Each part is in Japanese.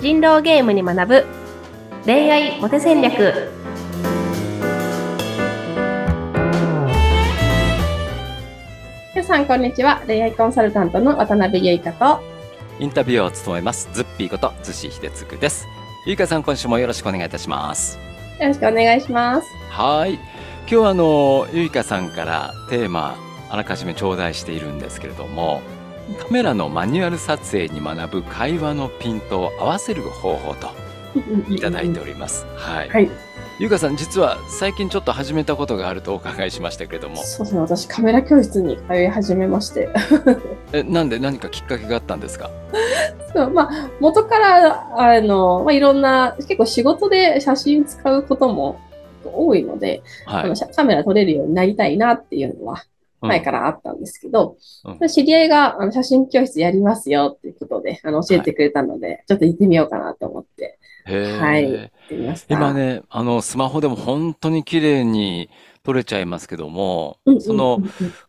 人狼ゲームに学ぶ。恋愛モテ戦略。皆さんこんにちは。恋愛コンサルタントの渡辺優香と。インタビューを務めます。ズッピーこと逗子秀嗣です。ゆいかさん今週もよろしくお願いいたします。よろしくお願いします。はい。今日はあのゆいかさんからテーマあらかじめ頂戴しているんですけれどもカメラのマニュアル撮影に学ぶ会話のピントを合わせる方法といただいております。はい。はい。ゆうかさん、実は最近ちょっと始めたことがあるとお伺いしましたけれども、そうですね。私カメラ教室に通い始めまして。え、なんで何かきっかけがあったんですか？そうまあ元からあの、まあ、いろんな結構仕事で写真使うことも多いので、はい。カメラ撮れるようになりたいなっていうのはうん前からあったんですけど、うん。知り合いがあの写真教室やりますよっていうことであの教えてくれたので、ちょっと行ってみようかなと思って、はい、行ってみました。今ね、あの、スマホでも本当に綺麗に撮れちゃいますけども、その、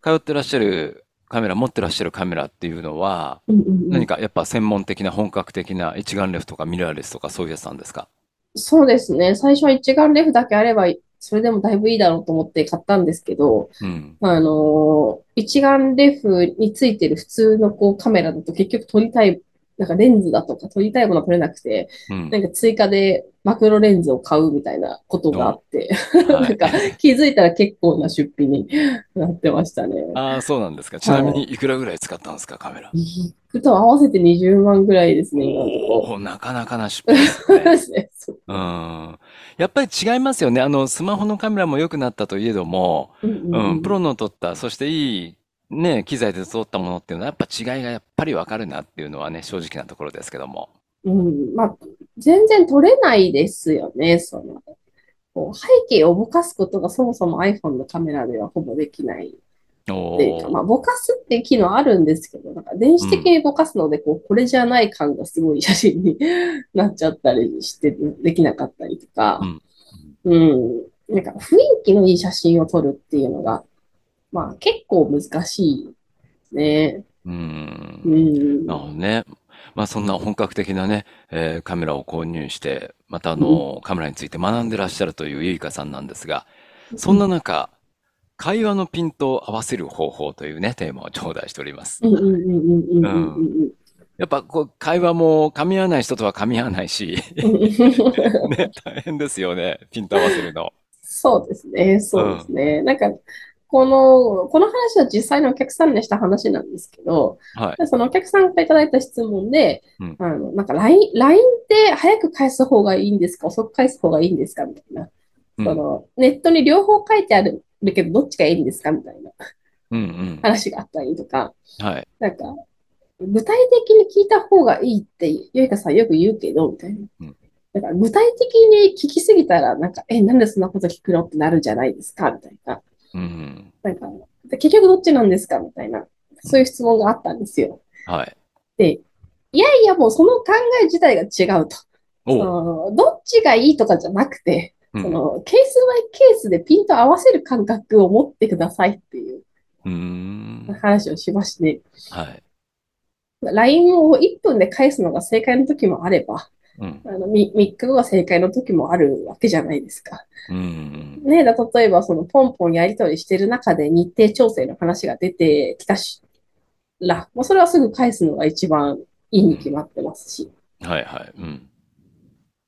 通ってらっしゃるカメラ、持ってらっしゃるカメラっていうのは、何かやっぱ専門的な本格的な一眼レフとかミラーレスとかそういうやつなんですか？そうですね。最初は一眼レフだけあれば、それでもだいぶいいだろうと思って買ったんですけど、うん。あのー一眼レフについてる普通のこうカメラだと結局撮りたい、なんかレンズだとか撮りたいものは撮れなくて、うん。なんか追加でマクロレンズを買うみたいなことがあって、はなんかい。気づいたら結構な出費になってましたね。ああ、そうなんですか。ちなみにいくらぐらい使ったんですか、カメラ？服と合わせて20万ぐらいですね、今のとこおお、なかなかな出費ですね。すね。そううん。やっぱり違いますよね。あの、スマホのカメラも良くなったといえども、うんうんうん、プロの撮った、そしていい、ね、機材で撮ったものっていうのは、やっぱ違いがやっぱりわかるなっていうのはね、正直なところですけども。うん、まあ、全然撮れないですよね、その。こう背景をぼかすことがそもそも iPhone のカメラではほぼできないおっていうか、まあ、ーぼかすっていう機能あるんですけど、なんか電子的にぼかすので、こう、これじゃない感がすごい写真になっちゃったりして、できなかったりとかう、ん。うん、なんか雰囲気のいい写真を撮るっていうのが、まあ、結構難しいですね。う。うんん。なるほどね。まあそんな本格的なね、えーカメラを購入して、またあの、カメラについて学んでらっしゃるというゆいかさんなんですが、そんな中、会話のピントを合わせる方法というね、テーマを頂戴しております。うんうんうんうんうんうんやっぱこう、会話も噛み合わない人とは噛み合わないし、うんうん。ね、大変ですよね、ピント合わせるの。そうですね、そうですね。なんか、この、この話は実際のお客さんでした話なんですけど、はい。そのお客さんからいただいた質問で、うんあの、なんか LINE、LINE って早く返す方がいいんですか？遅く返す方がいいんですか？みたいな。うんその、ネットに両方書いてあるけど、どっちがいいんですか？みたいなうんうん。話があったりとか、はい。なんか、具体的に聞いた方がいいって、ゆいかさんよく言うけど、みたいな。うんだから具体的に聞きすぎたら、なんか、え、なんでそんなこと聞くの？ってなるじゃないですか、みたいな。うん。なんか、で結局どっちなんですかみたいな、そういう質問があったんですよ。はい。で、いやいや、もうその考え自体が違うと。そ。のどっちがいいとかじゃなくて、うんそのケースバイケースでピント合わせる感覚を持ってくださいっていう。話をしまして、はい。LINE を1分で返すのが正解の時もあれば、うん。あの 3, 日後が正解の時もあるわけじゃないですか。うん。ね、だ例えばそのポンポンやり取りしてる中で日程調整の話が出てきたし、ら、もうそれはすぐ返すのが一番いいに決まってますし。はいはい。うん。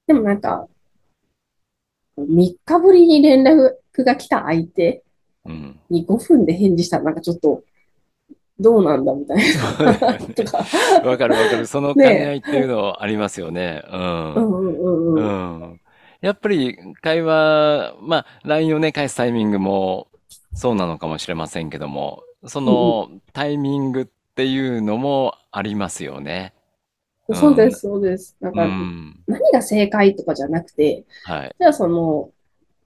でもなんか、3日ぶりに連絡が来た相手うん。に5分で返事したらなんかちょっと、どうなんだみたいな。とか。わかるわかる。その兼ね合いっていうのありますよね。う。うんんうんうんううん。ん。やっぱり会話、まあ、LINE をね、返すタイミングもそうなのかもしれませんけども、そのタイミングっていうのもありますよね。うんそうです、そうです。なんうか、ん。何が正解とかじゃなくて、はい。じゃあその、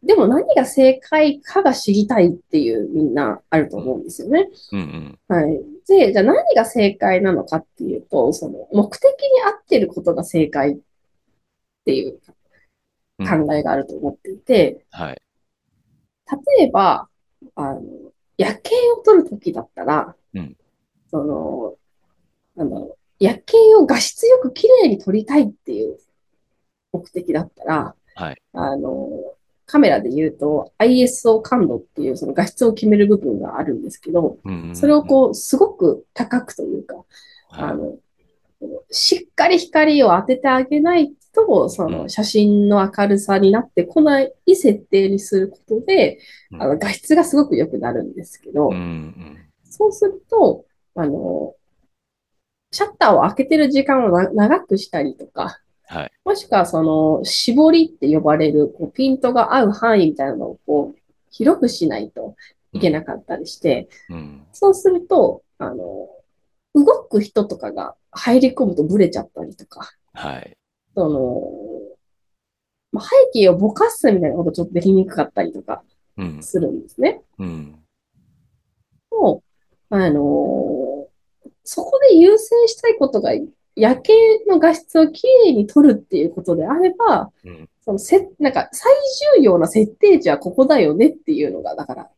でも何が正解かが知りたいっていうみんなあると思うんですよね。うんうん。はい。で、じゃあ何が正解なのかっていうと、その目的に合ってることが正解っていううん考えがあると思っていて、はい。例えば、あの、夜景を撮るときだったら、うんその、あの、夜景を画質よく綺麗に撮りたいっていう目的だったら、はい。あの、カメラで言うと ISO 感度っていうその画質を決める部分があるんですけど、それをうん。こう、すごく高くというか、はい。あの、しっかり光を当ててあげないと、そうん。の写真の明るさになってこない設定にすることで、うん。あの画質がすごく良くなるんですけど、ん。そうすると、あの、シャッターを開けてる時間をな長くしたりとか、はい。もしくはその絞りって呼ばれるこうピントが合う範囲みたいなのをこう広くしないといけうん。なかったりして、うん。そうすると、あの、動く人とかが入り込むとブレちゃったりとか、はい。その、まあ、背景をぼかすみたいなことちょっとできにくかったりとかうん。するんですね。うん。もう、あの、そこで優先したいことが夜景の画質をきれいに撮るっていうことであれば、うん。そのせ、なんか最重要な設定値はここだよねっていうのが、だから。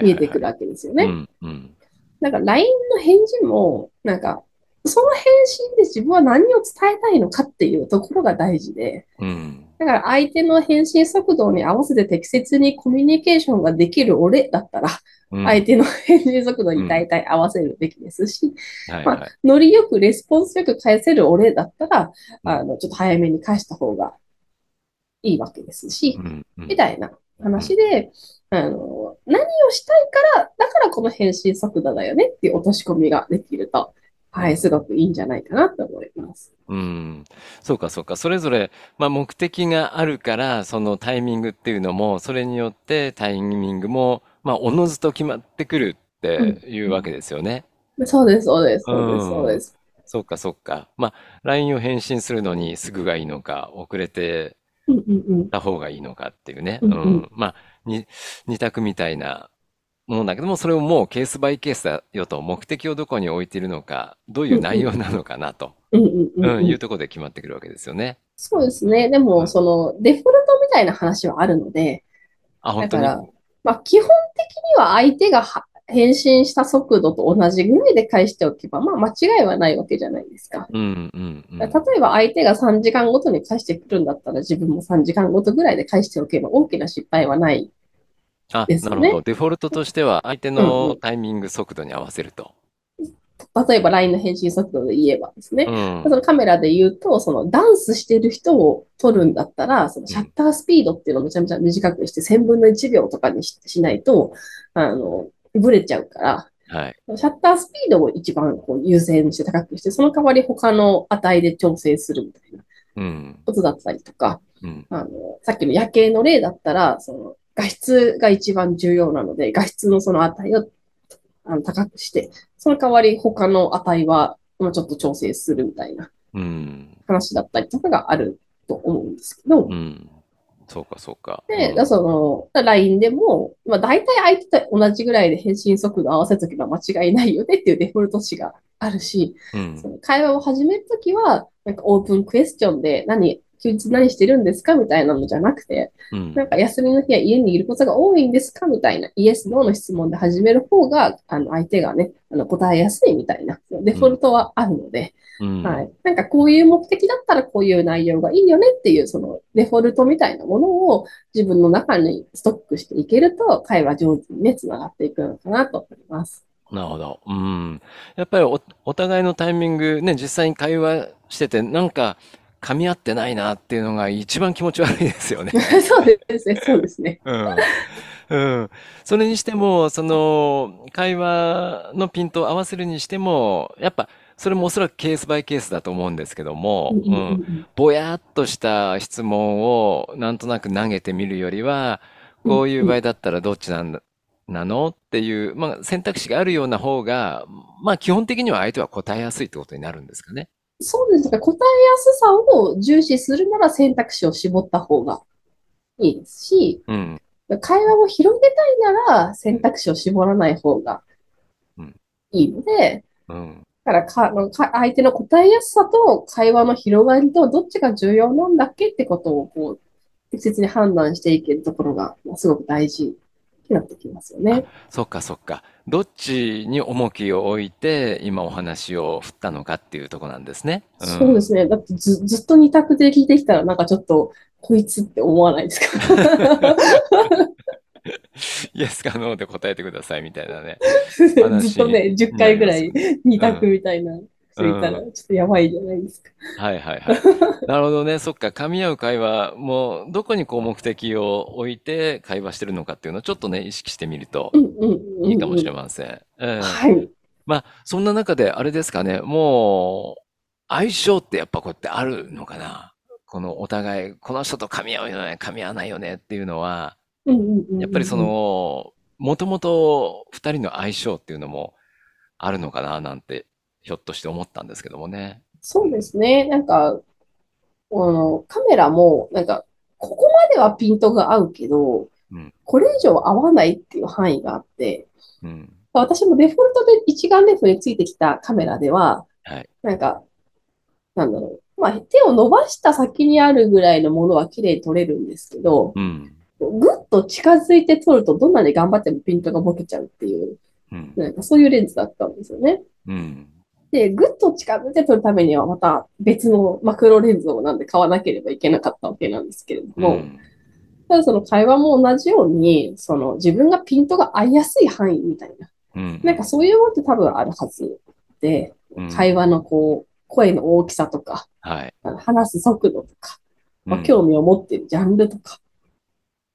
見えてくるわけですよね。うん。うん。なんか LINE の返事も、なんか、その返信で自分は何を伝えたいのかっていうところが大事で、うん。だから相手の返信速度に合わせて適切にコミュニケーションができる俺だったら、うん。相手の返信速度うん。に大体合わせるべきですし、まあ、はいはい。ノリよくレスポンスよく返せる俺だったら、うん。あの、ちょっと早めに返した方がいいわけですし、うん。うん。みたいなうん。話で、あの、何をしたいから、だからこの返信速度だよねっていう落とし込みができると、はい、うん。すごくいいんじゃないかなと思います。うん。そうか、そうか。それぞれ、まあ、目的があるから、そのタイミングっていうのも、それによってタイミングも、まあ、おのずと決まってくるってうん。いうわけですよね。そうです、そうです、うそうです、そうでん。す。そうか、そうか。まあ、LINE を返信するのにすぐがいいのか、遅れてうんうんうん。た方がいいのかっていうね。うんうん。うん。まあ、に、二択みたいなものだけども、それをもうケースバイケースだよと、目的をどこに置いているのか、どういう。内容なのかなと、うん。いうところで決まってくるわけですよね。そうですね。でも、うん。その、デフォルトみたいな話はあるので、あ、本当に？だから、まあ、基本的には相手がは返信した速度と同じぐらいで返しておけば、まあ、間違いはないわけじゃないですか。うん、うん、う例ん。えば相手が3時間ごとに返してくるんだったら自分も3時間ごとぐらいで返しておけば大きな失敗はないあ、なるほね。デフォルトとしては、相手うんうん。のタイミング、速度に合わせると。例えば LINE の返信速度で言えばですね。そうん、のカメラで言うと、そのダンスしてる人を撮るんだったら、そのうん。シャッタースピードっていうのをめちゃめちゃ短くして1000分の1秒とかにし、しないと、あの、ブレちゃうから、はい。シャッタースピードを一番こう優先して高くして、その代わり他の値で調整するみたいなうん、ことだったりとか、うん、あの、さっきの夜景の例だったら、その画質が一番重要なので、画質のその値をあの高くして、その代わり他の値は、まあ、ちょっと調整するみたいなうん、話だったりとかがあると思うんですけど、うん。そうか、そうか。うで、ん、その、LINE でも、まあ、大体相手と同じぐらいで返信速度合わせとけば間違いないよねっていうデフォルト値があるし、うん、その会話を始めるときは、なんかオープンクエスチョンで何、休日何してるんですかみたいなのじゃなくて、うん、なんか休みの日は家にいることが多いんですかみたいなイエス、ノーの質問で始める方が、あの、相手がね、あの、答えやすいみたいな、デうん、フォルトはあるので、うん。はい。なんかこういう目的だったらこういう内容がいいよねっていう、そのデフォルトみたいなものを自分の中にストックしていけると、会話上手にね、つながっていくのかなと思います。なるほど。うん。やっぱりお、お互いのタイミング、ね、実際に会話してて、なんか、噛み合ってないなっていうのが一番気持ち悪いですよね。そうですね、そうですね。うん。うん。それにしても、その、会話のピントを合わせるにしても、やっぱ、それもおそらくケースバイケースだと思うんですけども、うんぼやっとした質問をなんとなく投げてみるよりは、うんこういううん場合だったらどっちなんだ、なのっていう、まあ選択肢があるような方が、まあ基本的には相手は答えやすいってことになるんですかね。そうですね。答えやすさを重視するなら選択肢を絞った方がいいですし、うん。会話を広げたいなら選択肢を絞らない方がうん。いいので、うん。だからか、か相手の答えやすさと会話の広がりとどっちが重要なんだっけってことをこう適切に判断していけるところがまあすごく大事なってきますよね。そっかそっか。どっちに重きを置いて、今お話を振ったのかっていうとこなんですね。うん、そうですね。だってず、ずっと二択で聞いてきたら、なんかちょっと、こいつって思わないですか？イエスかノーで答えてくださいみたいなね。ずっとね、10回ぐらい二択みたいな。人いたら、ちょっとやばいじゃないですか。はいはいはい。なるほどね。そっか。噛み合う会話、もう、どこにこう目的を置いて会話してるのかっていうのをちょっとね、意識してみるといいかもしれません。はい。まあ、そんな中で、あれですかね、もう、相性ってやっぱこうやってあるのかな。このお互い、この人と噛み合うよね、噛み合わないよねっていうのは、やっぱりその、もともと二人の相性っていうのもあるのかななんてひょっとして思ったんですけどもね。そうですね。なんか、あの、カメラも、なんか、ここまではピントが合うけど、うん、これ以上合わないっていう範囲があって、うん、私もデフォルトで一眼レフについてきたカメラでは、はい、なんか、なんだろう。まあ、手を伸ばした先にあるぐらいのものは綺麗に撮れるんですけど、うん、ぐっと近づいて撮るとどんなに頑張ってもピントがボケちゃうっていう、うん、なんかそういうレンズだったんですよね。うんで、ぐっと近づいて撮るためにはまた別のマクロレンズをなんで買わなければいけなかったわけなんですけれども、うん、ただその会話も同じように、その自分がピントが合いやすい範囲みたいな、うん、なんかそういうものって多分あるはずで、うん、会話のこう、声の大きさとか、はい、話す速度とか、まあ、興味を持っているジャンルとか、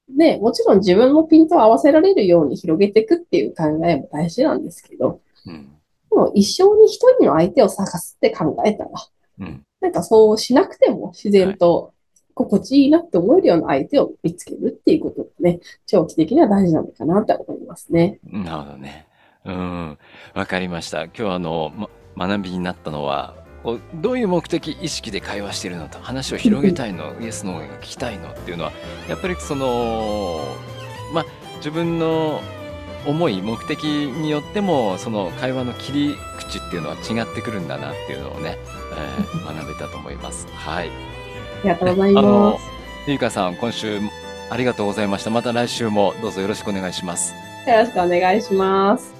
で、もちろん自分のピントを合わせられるように広げていくっていう考えも大事なんですけど、うんも一生に一人の相手を探すって考えたら、うん、なんかそうしなくても自然と心地いいなって思えるような相手を見つけるっていうことがね、長期的には大事なのかなと思いますね。なるほどね。うん。わかりました。今日はあの、ま、学びになったのは、どういう目的意識で会話しているのと話を広げたいのイエスの聞きたいのっていうのはやっぱりそのまあ自分の思い、目的によっても、その会話の切り口っていうのは違ってくるんだなっていうのをね、えー、学べたと思います。はい。ありがとうございます。ゆいかさん、今週ありがとうございました。また来週もどうぞよろしくお願いします。よろしくお願いします。